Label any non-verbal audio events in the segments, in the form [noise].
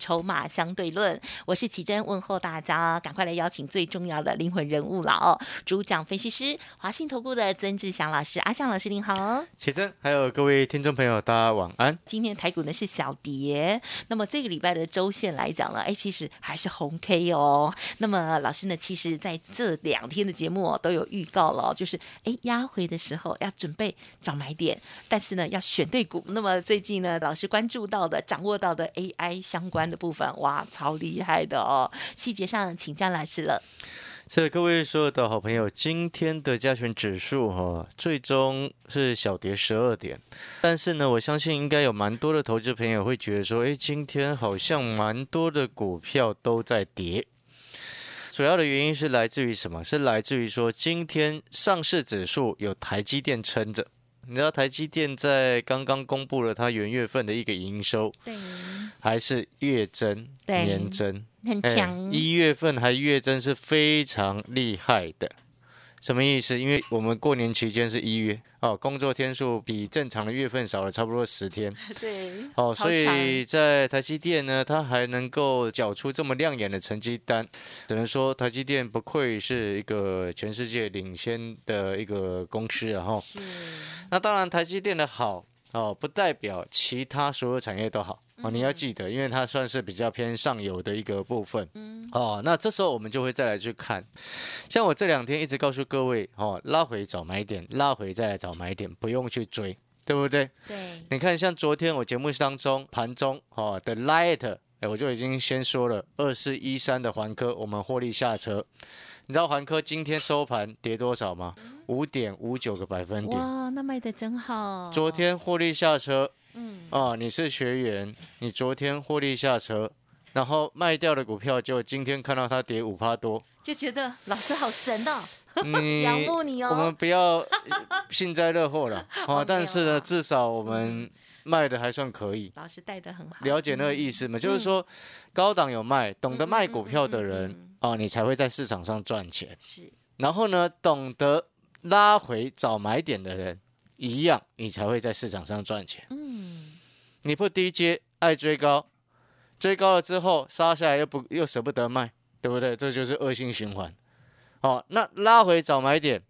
筹码相对论，我是奇珍，问候大家，赶快来邀请最重要的灵魂人物了哦！主讲分析师华信投顾的曾志祥老师，阿祥老师您好，奇珍，还有各位听众朋友，大家晚安。今天台股呢是小跌，那么这个礼拜的周线来讲呢，哎，其实还是红 K 哦。那么老师呢，其实在这两天的节目都有预告了，就是哎压回的时候要准备找买点，但是呢要选对股。那么最近呢，老师关注到的、掌握到的 AI 相关。的部分哇，超厉害的哦！细节上请江老师了。是的，各位所有的好朋友，今天的加权指数哈，最终是小跌十二点。但是呢，我相信应该有蛮多的投资朋友会觉得说，哎，今天好像蛮多的股票都在跌。主要的原因是来自于什么？是来自于说，今天上市指数有台积电撑着。你知道台积电在刚刚公布了它元月份的一个营收，对，还是月增、年增，很强。一月份还月增是非常厉害的。什么意思？因为我们过年期间是一月哦，工作天数比正常的月份少了差不多十天。[laughs] 对，哦，所以在台积电呢，它还能够缴出这么亮眼的成绩单，只能说台积电不愧是一个全世界领先的一个公司啊！哈，是。那当然，台积电的好哦，不代表其他所有产业都好。哦，你要记得，因为它算是比较偏上游的一个部分。嗯，哦，那这时候我们就会再来去看，像我这两天一直告诉各位，哦，拉回找买点，拉回再来找买点，不用去追，对不对？对。你看，像昨天我节目当中盘中哦的 light，哎，我就已经先说了，二四一三的环科，我们获利下车。你知道环科今天收盘跌多少吗？五点五九个百分点。哇，那卖的真好。昨天获利下车。嗯啊，你是学员，你昨天获利下车，然后卖掉的股票，就今天看到它跌五趴多，就觉得老师好神哦，[laughs] 仰慕你哦。我们不要幸灾乐祸了 [laughs] 啊，但是呢，至少我们卖的还算可以。老师带的很好，了解那个意思吗？就是说，高档有卖，懂得卖股票的人啊，你才会在市场上赚钱。是，然后呢，懂得拉回找买点的人。一样，你才会在市场上赚钱。嗯，你不低阶，爱追高，追高了之后杀下来又不又舍不得卖，对不对？这就是恶性循环。哦，那拉回找买点，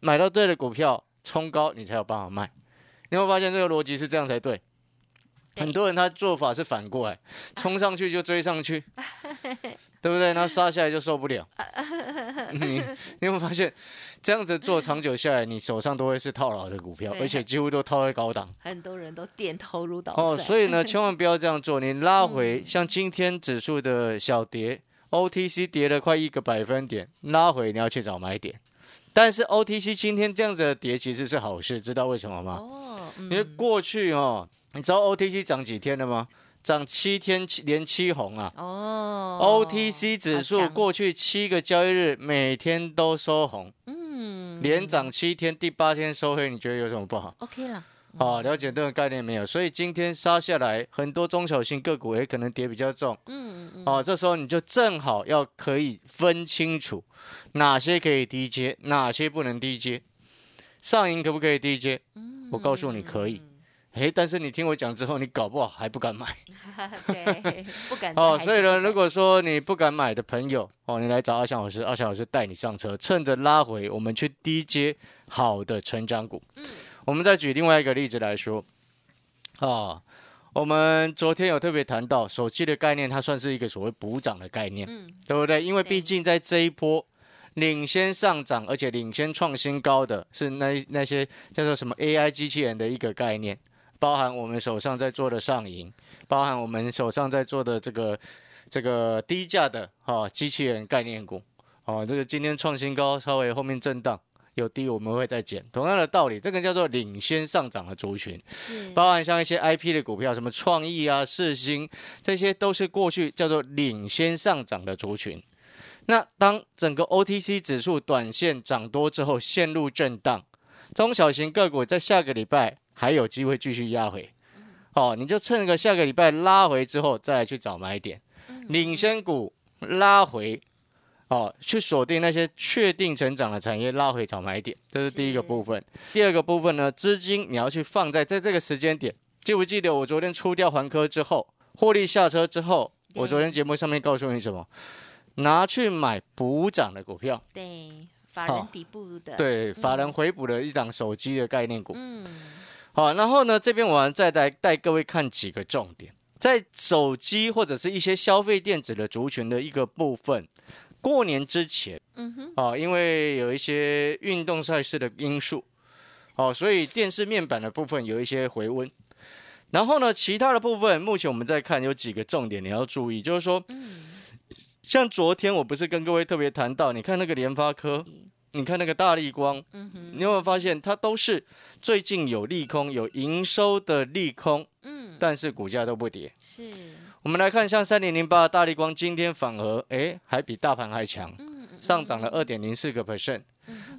买到对的股票，冲高你才有办法卖。你会发现这个逻辑是这样才对。很多人他做法是反过来，[laughs] 冲上去就追上去，[laughs] 对不对？那杀下来就受不了。你 [laughs] 你有没有发现，这样子做长久下来，你手上都会是套牢的股票，而且几乎都套在高档。很多人都点头如捣蒜。哦，所以呢，千万不要这样做。你拉回，像今天指数的小跌，OTC 跌了快一个百分点，拉回你要去找买点。但是 OTC 今天这样子的跌其实是好事，知道为什么吗？哦，因为过去哦。你知道 OTC 涨几天了吗？涨七天七连七红啊！哦，OTC 指数过去七个交易日每天都收红，嗯，连涨七天，第八天收黑，你觉得有什么不好？OK 了，好，了解这个概念没有？所以今天杀下来，很多中小型个股也可能跌比较重，嗯嗯，哦，这时候你就正好要可以分清楚哪些可以低接，哪些不能低接，上影可不可以低接？嗯，我告诉你可以。哎，但是你听我讲之后，你搞不好还不敢买。[laughs] 对，不敢。哦，所以呢，如果说你不敢买的朋友，哦，你来找阿翔老师，阿翔老师带你上车，趁着拉回，我们去低接好的成长股。嗯。我们再举另外一个例子来说，哦，我们昨天有特别谈到手机的概念，它算是一个所谓补涨的概念，嗯，对不对？因为毕竟在这一波领先上涨，而且领先创新高的是那那些叫做什么 AI 机器人的一个概念。包含我们手上在做的上银，包含我们手上在做的这个这个低价的哈机器人概念股，哦，这个今天创新高，稍微后面震荡有低，我们会再减。同样的道理，这个叫做领先上涨的族群，包含像一些 I P 的股票，什么创意啊、世星，这些都是过去叫做领先上涨的族群。那当整个 O T C 指数短线涨多之后陷入震荡。中小型个股在下个礼拜还有机会继续压回，哦，你就趁个下个礼拜拉回之后再来去找买点，领先股拉回，哦，去锁定那些确定成长的产业，拉回找买点，这是第一个部分。第二个部分呢，资金你要去放在在这个时间点，记不记得我昨天出掉环科之后，获利下车之后，我昨天节目上面告诉你什么？拿去买补涨的股票，对，法人底部的，对，法人回补的一档手机的概念股。嗯，好，然后呢，这边我再带带各位看几个重点，在手机或者是一些消费电子的族群的一个部分，过年之前，嗯哼，哦，因为有一些运动赛事的因素，哦，所以电视面板的部分有一些回温。然后呢，其他的部分，目前我们在看有几个重点你要注意，就是说，像昨天我不是跟各位特别谈到，你看那个联发科，你看那个大力光，嗯哼，你有没有发现它都是最近有利空、有营收的利空，嗯，但是股价都不跌。是，我们来看，像三零零八的大力光，今天反而哎还比大盘还强，上涨了二点零四个 percent。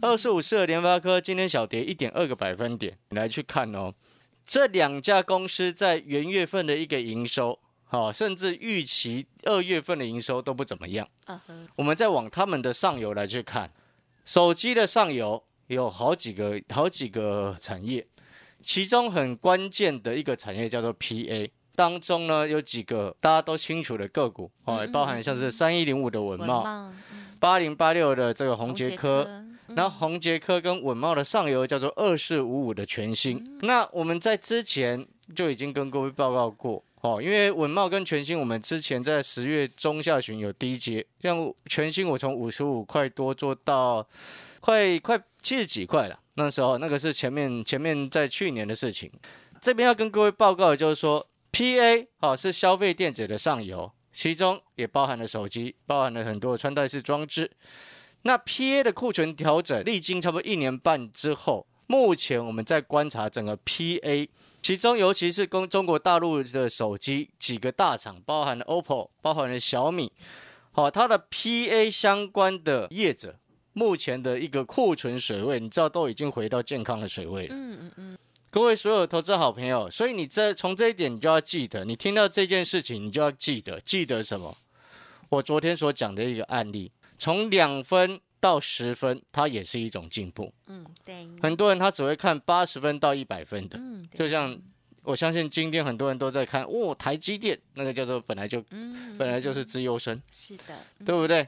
二四五四的联发科今天小跌一点二个百分点。你来去看哦，这两家公司在元月份的一个营收，好、甚至预期二月份的营收都不怎么样。我们再往他们的上游来去看，手机的上游有好几个好几个产业，其中很关键的一个产业叫做 PA，当中呢有几个大家都清楚的个股哦，嗯包含像是三一零五的稳茂，茂，八零八六的这个红杰科。嗯。然后宏杰科跟稳茂的上游叫做二四五五的全新，那我们在之前就已经跟各位报告过哦，因为稳茂跟全新，我们之前在十月中下旬有低阶，像全新我从五十五块多做到快快七十几块了，那时候那个是前面前面在去年的事情，这边要跟各位报告的就是说，PA 哦是消费电子的上游，其中也包含了手机，包含了很多穿戴式装置。那 PA 的库存调整历经差不多一年半之后，目前我们在观察整个 PA，其中尤其是跟中国大陆的手机几个大厂，包含了 OPPO，包含了小米，好、它的 PA 相关的业者，目前的一个库存水位，你知道都已经回到健康的水位了。嗯嗯嗯，各位所有投资好朋友，所以你这从这一点你就要记得，你听到这件事情，你就要记得，记得什么？我昨天所讲的一个案例，从两分到十分，它也是一种进步。嗯对，很多人他只会看八十分到一百分的，嗯，就像我相信今天很多人都在看，哦，台积电那个叫做本来就嗯，本来就是资优生，是的，对不对？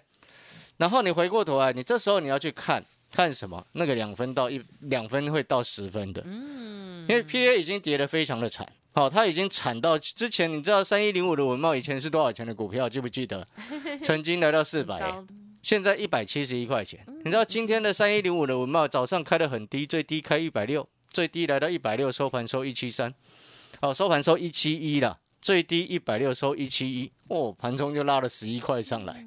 然后你回过头来，你这时候你要去看看什么？那个两分到一两分会到十分的，嗯，因为 PA 已经跌得非常的惨，好、它已经惨到之前你知道三一零五的文茂以前是多少钱的股票，记不记得？[laughs] 曾经来到四百、高现在一百七十一块钱。你知道今天的三一零五的文茂早上开的很低，最低开一百六，最低来到一百六，收盘收一七三，哦，收盘收一七一了，最低一百六收一七一，哦，盘中就拉了十一块上来。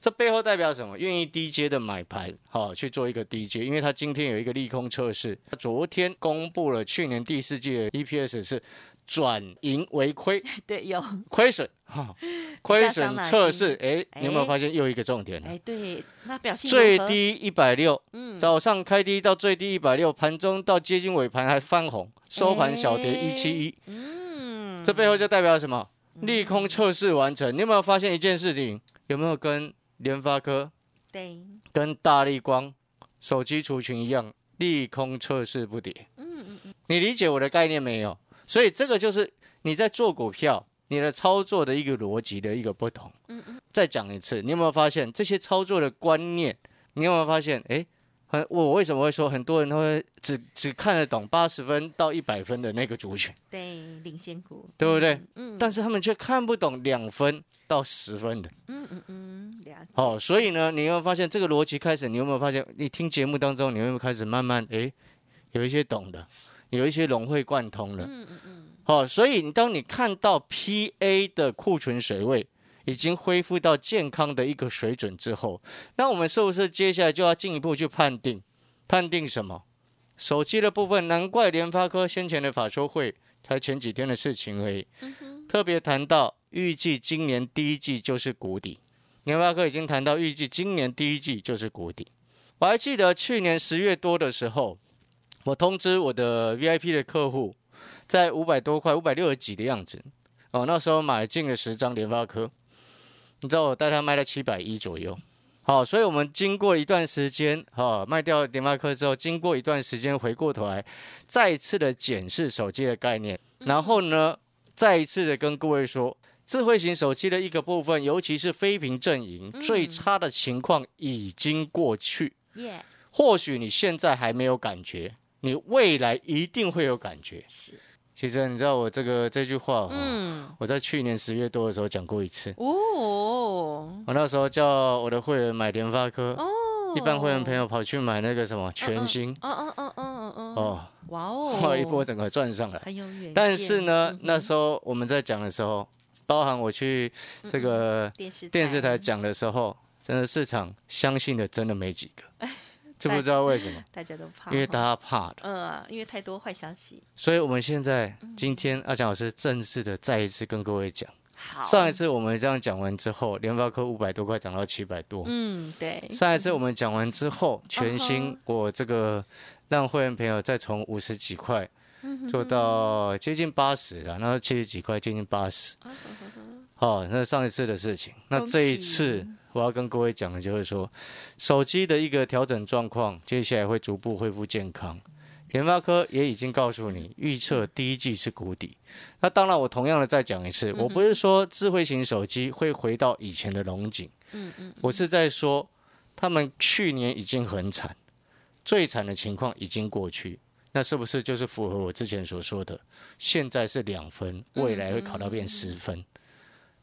这背后代表什么？愿意低阶的买盘，好、去做一个低阶，因为它今天有一个利空测试，它昨天公布了去年第四季的 EPS 是转盈为亏，[laughs] 对有，亏损，哈、亏损测试，哎，你有没有哎发现又一个重点了？哎对，那表现最低一百六，嗯，早上开低到最低一百六，盘中到接近尾盘还翻红，收盘小跌一七一，嗯，这背后就代表什么？利空测试完成。你有没有发现一件事情？有没有跟联发科、对，跟大力光手机族群一样，利空测试不跌？嗯嗯嗯，你理解我的概念没有？所以这个就是你在做股票，你的操作的一个逻辑的一个不同。嗯嗯，再讲一次，你有没有发现这些操作的观念？你有没有发现？诶，很我为什么会说很多人都会只只看得懂八十分到一百分的那个族群，对，领先股，对不对？嗯，但是他们却看不懂两分到十分的。嗯嗯嗯，了解，哦，所以呢，你有没有发现这个逻辑开始？你有没有发现？你听节目当中，你有没有开始慢慢诶，有一些懂的，有一些融会贯通了。嗯嗯嗯，哦，所以你当你看到 PA 的库存水位已经恢复到健康的一个水准之后，那我们是不是接下来就要进一步去判定？判定什么？手机的部分，难怪联发科先前的法说会才前几天的事情而已，特别谈到预计今年第一季就是谷底。联发科已经谈到预计今年第一季就是谷底。我还记得去年十月多的时候，我通知我的 VIP 的客户，在五百多块、五百六十几的样子，哦，那时候买进了十张联发科，你知道我带他卖到七百一左右。好，所以我们经过一段时间，哈，卖掉联发科之后，经过一段时间，回过头来，再一次的检视手机的概念，然后呢，再一次的跟各位说，智慧型手机的一个部分，尤其是非屏阵营，最差的情况已经过去。耶，或许你现在还没有感觉，你未来一定会有感觉。是，其实你知道我这个这句话、我在去年十月多的时候讲过一次。哦，我那时候叫我的会员买联发科，哦，一般会员朋友跑去买那个什么全新，嗯嗯嗯嗯嗯嗯，哦，哇哦，[laughs] 哇，一波整个赚上来。很有远见，但是呢，嗯那时候我们在讲的时候，包含我去这个电视台讲的时候，真的市场相信的真的没几个，[laughs] 知不知道为什么？[laughs] 大家都怕，因为大家怕的。呃，因为太多坏消息。所以我们现在嗯今天阿强老师正式的再一次跟各位讲，好，上一次我们这样讲完之后，联发科五百多块涨到七百多。嗯，对，上一次我们讲完之后，全嗯新我这个让会员朋友再从五十几块嗯做到接近八十了，然后七十几块接近八十。哦，那是上一次的事情。那恭这一喜次我要跟各位讲的就是说，手机的一个调整状况，接下来会逐步恢复健康。联发科也已经告诉你，预测第一季是谷底。那当然，我同样的再讲一次，我不是说智慧型手机会回到以前的龙井，嗯嗯，我是在说，他们去年已经很惨，最惨的情况已经过去。那是不是就是符合我之前所说的？现在是两分，未来会考到变十分。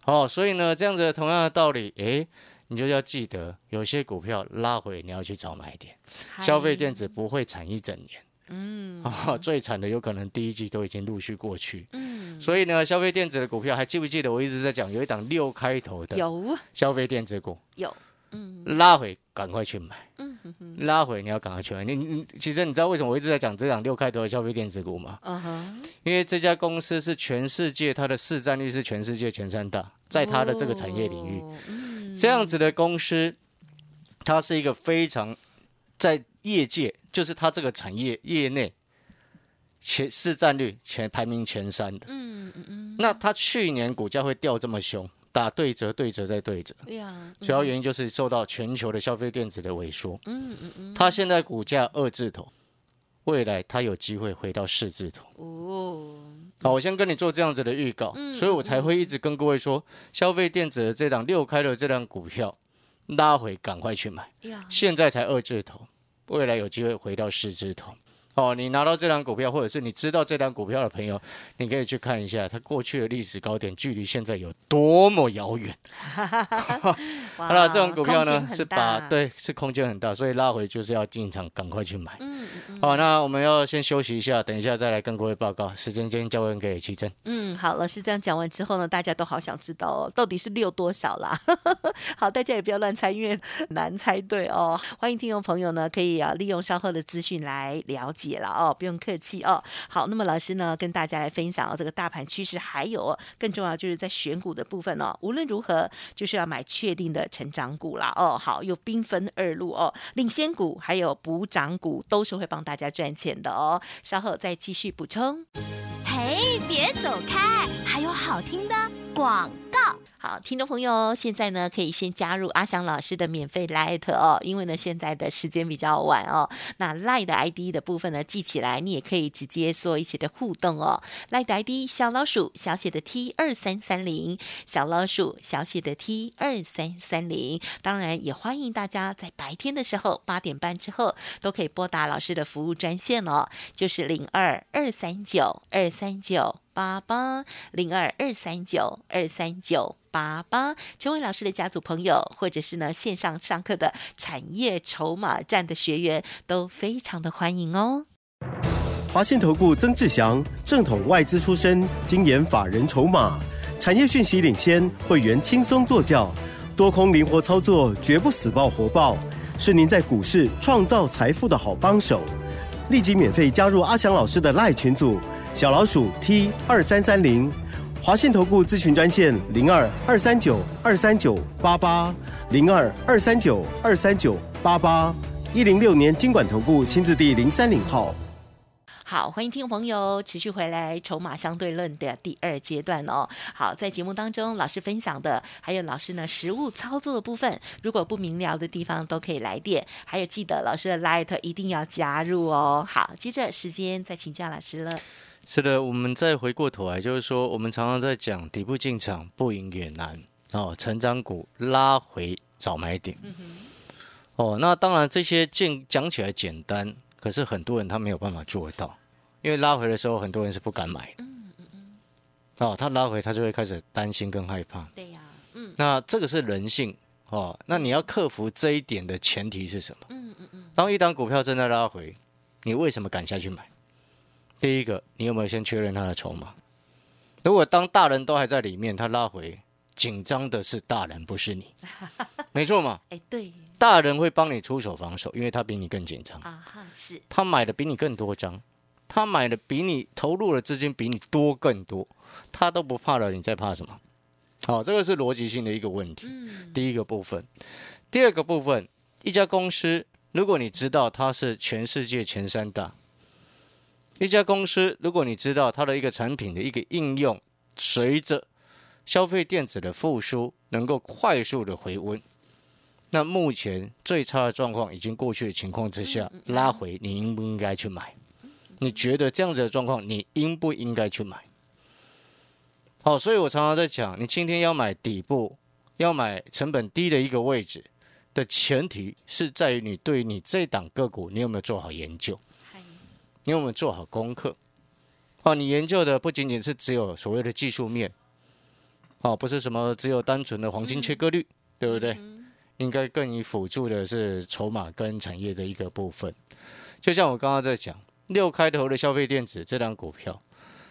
哦，所以呢，这样子同样的道理，诶，你就要记得，有些股票拉回你要去找买点。消费电子不会惨一整年。嗯哦，[laughs] 最惨的有可能第一季都已经陆续过去。嗯，所以呢，消费电子的股票还记不记得我一直在讲有一档六开头的有消费电子股？有，嗯拉回赶快去买，嗯哼哼，拉回你要赶快去买。你你其实你知道为什么我一直在讲这档六开头的消费电子股吗？嗯哼，因为这家公司是全世界它的市占率是全世界前三大，在它的这个产业领域，这样子的公司，它是一个非常在业界，就是它这个产业业内前市占率前排名前三的。嗯嗯嗯，那它去年股价会掉这么凶，打对折、对折再对折，主要原因就是受到全球的消费电子的萎缩。嗯嗯嗯，它现在股价二字头，未来它有机会回到四字头。哦，好，我先跟你做这样子的预告，嗯所以我才会一直跟各位说，消费电子的这档六开的这档股票拉回，赶快去买，现在才二字头，未来有机会回到四字头。哦，你拿到这张股票，或者是你知道这张股票的朋友，你可以去看一下它过去的历史高点，距离现在有多么遥远。[laughs] 好好了，这种股票呢是把把，对是空间很大，所以拉回就是要进场，赶快去买。嗯嗯嗯好，那我们要先休息一下，等一下再来跟各位报告。时间先交还给齐珍。嗯，好，老师这样讲完之后呢，大家都好想知道哦，到底是六多少啦？[laughs] 好，大家也不要乱猜，因为难猜对哦。欢迎听众朋友呢，可以啊利用稍后的资讯来了解解了哦，不用客气哦。好，那么老师呢跟大家来分享哦，这个大盘趋势，还有更重要就是在选股的部分哦。无论如何，就是要买确定的成长股啦哦。好，又兵分二路哦，领先股还有补涨股都是会帮大家赚钱的哦。稍后再继续补充。嘿，别走开，还有好听的广告。好，听众朋友，现在呢可以先加入阿翔老师的免费 Light 哦，因为呢现在的时间比较晚哦。那 Light 的 ID 的部分呢记起来，你也可以直接做一些的互动哦。Light 的 ID 小老鼠小写的 T 二三三零，小老鼠小写的 T 二三三零。当然也欢迎大家在白天的时候八点半之后都可以拨打老师的服务专线哦，就是零二二三九二三九。八八零二二三九二三九八八，成为老师的家族朋友，或者是呢线上上课的产业筹码站的学员，都非常的欢迎哦。华信投顾曾志祥，正统外资出身，精研法人筹码，产业讯息领先，会员轻松做教，多空灵活操作，绝不死爆活爆，是您在股市创造财富的好帮手。立即免费加入阿翔老师的赖群组，小老鼠 T 二三三零，华信投顾咨询专线零二二三九二三九八八零二二三九二三九八八，一零六年经管投顾新字第零三零号。好，欢迎听众朋友持续回来《筹码相对论》的第二阶段哦。好，在节目当中，老师分享的还有老师呢实物操作的部分，如果不明了的地方都可以来电，还有记得老师的 Light 一定要加入哦。好，接着时间再请教老师了。是的，我们再回过头来，就是说，我们常常在讲底部进场不赢也难哦，成长股拉回找买点。哦，那当然这些进讲起来简单，可是很多人他没有办法做到，因为拉回的时候，很多人是不敢买的。哦，他拉回他就会开始担心跟害怕。对呀、嗯那这个是人性哦，那你要克服这一点的前提是什么？嗯嗯嗯，当一档股票正在拉回，你为什么敢下去买？第一个，你有没有先确认他的筹码？如果当大人都还在里面，他拉回，紧张的是大人，不是你，[laughs] 没错嘛？哎，对大人会帮你出手防守，因为他比你更紧张，啊他买的比你更多张，他买的比你投入的资金比你多更多，他都不怕了，你在怕什么？好，这个是逻辑性的一个问题。嗯第一个部分，第二个部分，一家公司，如果你知道它是全世界前三大，一家公司，如果你知道它的一个产品的一个应用，随着消费电子的复苏，能够快速的回温，那目前最差的状况已经过去的情况之下，拉回，你应不应该去买？你觉得这样子的状况，你应不应该去买？好，所以我常常在讲，你今天要买底部，要买成本低的一个位置的前提是在于你对你这档个股你有没有做好研究，嗨你有没有做好功课？哦，你研究的不仅仅是只有所谓的技术面，哦，不是什么只有单纯的黄金切割率，对不对？应该更以辅助的是筹码跟产业的一个部分。就像我刚刚在讲，六开头的消费电子这档股票，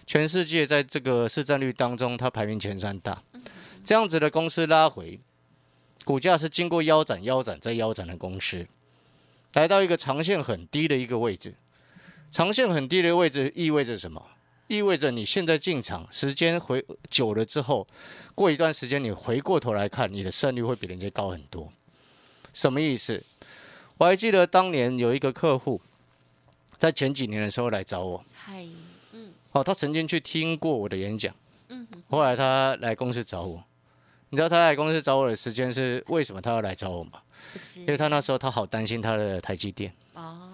全世界在这个市占率当中，它排名前三大。这样子的公司拉回，股价是经过腰斩、腰斩再腰斩的公司，来到一个长线很低的一个位置。长线很低的位置意味着什么？意味着你现在进场时间回久了之后，过一段时间你回过头来看，你的胜率会比人家高很多。什么意思？我还记得当年有一个客户，在前几年的时候来找我，嗨，嗯哦，他曾经去听过我的演讲，嗯后来他来公司找我。你知道他来公司找我的时间是为什么他要来找我吗？因为他那时候他好担心他的台积电。哦，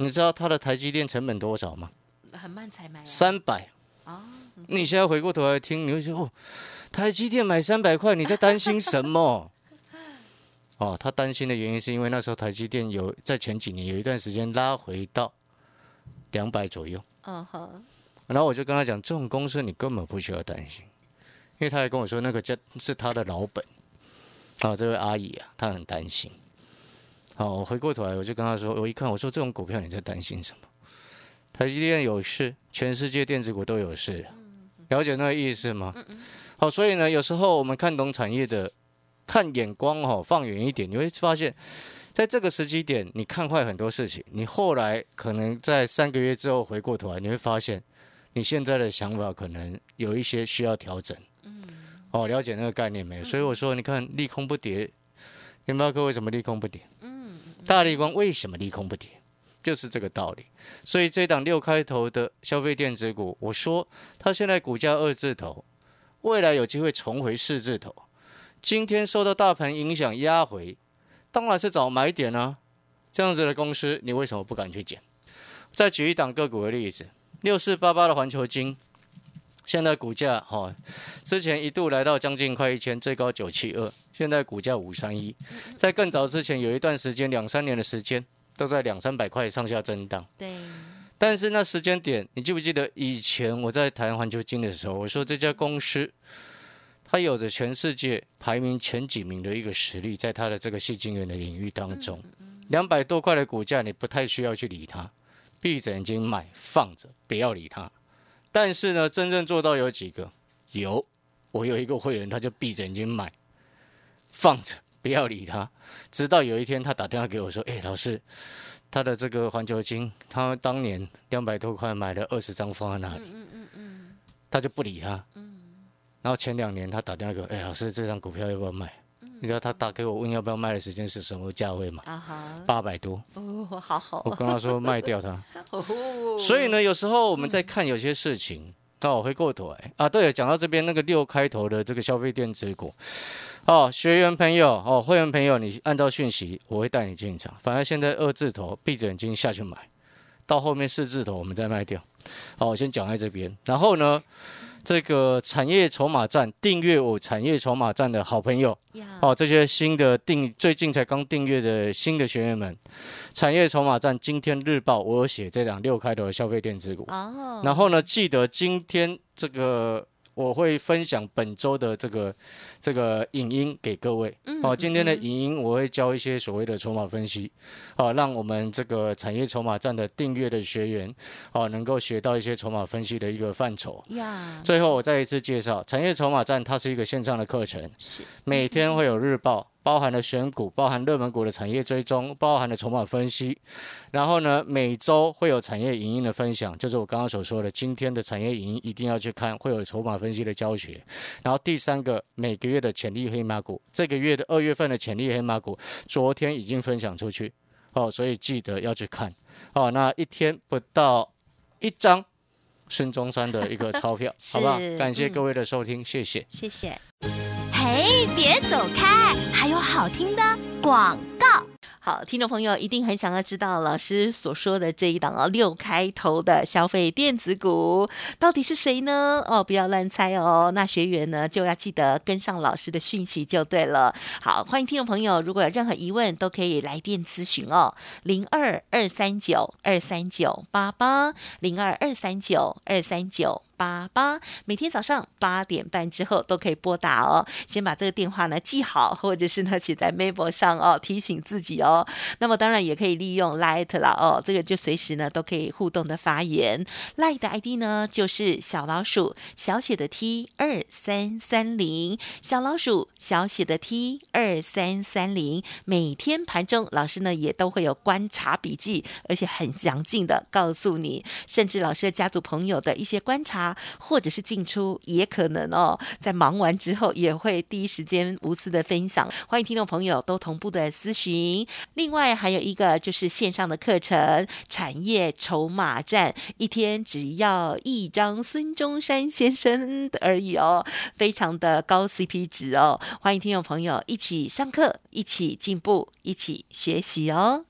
你知道他的台积电成本多少吗？很慢才买啊，三百。哦，你现在回过头来听，你会说哦，台积电买三百块，你在担心什么？[laughs] 哦，他担心的原因是因为那时候台积电有在前几年有一段时间拉回到两百左右，嗯哼，然后我就跟他讲，这种公司你根本不需要担心，因为他还跟我说那个叫是他的老本，啊，这位阿姨啊，她很担心。好，我回过头来我就跟他说，我一看我说这种股票你在担心什么？台积电有事，全世界电子股都有事，了解那个意思吗？好，所以呢，有时候我们看懂产业的，看眼光哦，放远一点，你会发现，在这个时机点，你看坏很多事情，你后来可能在三个月之后回过头来，你会发现，你现在的想法可能有一些需要调整。哦，了解那个概念没有？所以我说，你看利空不跌，联发科为什么利空不跌？大力光为什么利空不跌？就是这个道理。所以这档六开头的消费电子股，我说它现在股价二字头，未来有机会重回四字头。今天受到大盘影响压回，当然是找买点啊。这样子的公司，你为什么不敢去捡？再举一档个股的例子，六四八八的环球金，现在股价哈、哦，之前一度来到将近快一千，最高九七二，现在股价五三一。在更早之前有一段时间，两三年的时间都在两三百块上下震荡。对，但是那时间点，你记不记得以前我在谈环球金的时候，我说这家公司它有着全世界排名前几名的一个实力，在它的这个细晶圆的领域当中，两百多块的股价，你不太需要去理它，闭着眼睛买放着，不要理它。但是呢，真正做到有几个？有，我有一个会员，他就闭着眼睛买，放着，不要理他。直到有一天，他打电话给我说：“哎、老师，他的这个环球金，他当年两百多块买了二十张放在那里，嗯嗯嗯他就不理他。然后前两年他打电话给我：哎、老师，这张股票要不要卖？嗯你知道他打给我问要不要卖的时间是什么价位吗？啊哈，八百多，哦，好好我跟他说卖掉它。哦，所以呢，有时候我们在看有些事情，哦，我回过头来啊，对，讲到这边那个六开头的这个消费电子股，哦，学员朋友，哦，会员朋友，你按照讯息，我会带你进场。反正现在二字头，闭着眼睛下去买，到后面四字头我们再卖掉。好，我先讲在这边，然后呢，这个产业筹码站订阅我产业筹码站的好朋友，呀，哦，这些新的订最近才刚订阅的新的学员们，产业筹码站今天日报我有写这两六开头的消费电子股，哦，然后呢，记得今天这个我会分享本周的这个这个影音给各位。嗯哦，今天的嗯。影音我会教一些所谓的筹码分析，哦，让我们这个产业筹码站的订阅的学员，哦，能够学到一些筹码分析的一个范畴。呀，最后我再一次介绍，产业筹码站它是一个线上的课程，是。每天会有日报，包含了选股，包含热门股的产业追踪，包含了筹码分析。然后呢，每周会有产业影音的分享，就是我刚刚所说的，今天的产业影音一定要去看，会有筹码分析的教学。然后第三个，每个月的潜力黑马股，这个月的二月份的潜力黑马股，昨天已经分享出去，哦，所以记得要去看。哦，那一天不到一张孙中山的一个钞票，[laughs] 好不好？感谢嗯各位的收听，谢谢。谢谢。嘿，别走开，好听的广告。好，听众朋友一定很想要知道老师所说的这一档哦，六开头的消费电子股到底是谁呢？哦，不要乱猜哦。那学员呢就要记得跟上老师的讯息就对了。好，欢迎听众朋友，如果有任何疑问，都可以来电咨询哦，零二二三九二三九八八，零二二三九二三九。八八，每天早上八点半之后都可以拨打哦。先把这个电话呢记好，或者是呢写在 Memo 上哦，提醒自己哦。那么当然也可以利用 Light 了哦，这个就随时呢都可以互动的发言。Light 的 ID 呢就是小老鼠小写的 T 二三三零，小老鼠小写的 T 二三三零。每天盘中老师呢也都会有观察笔记，而且很详尽的告诉你，甚至老师的家族朋友的一些观察或者是进出，也可能哦，在忙完之后也会第一时间无私的分享。欢迎听众朋友都同步的咨询。另外还有一个就是线上的课程——产业筹码站，一天只要一张孙中山先生而已哦，非常的高 CP 值哦。欢迎听众朋友一起上课，一起进步，一起学习哦。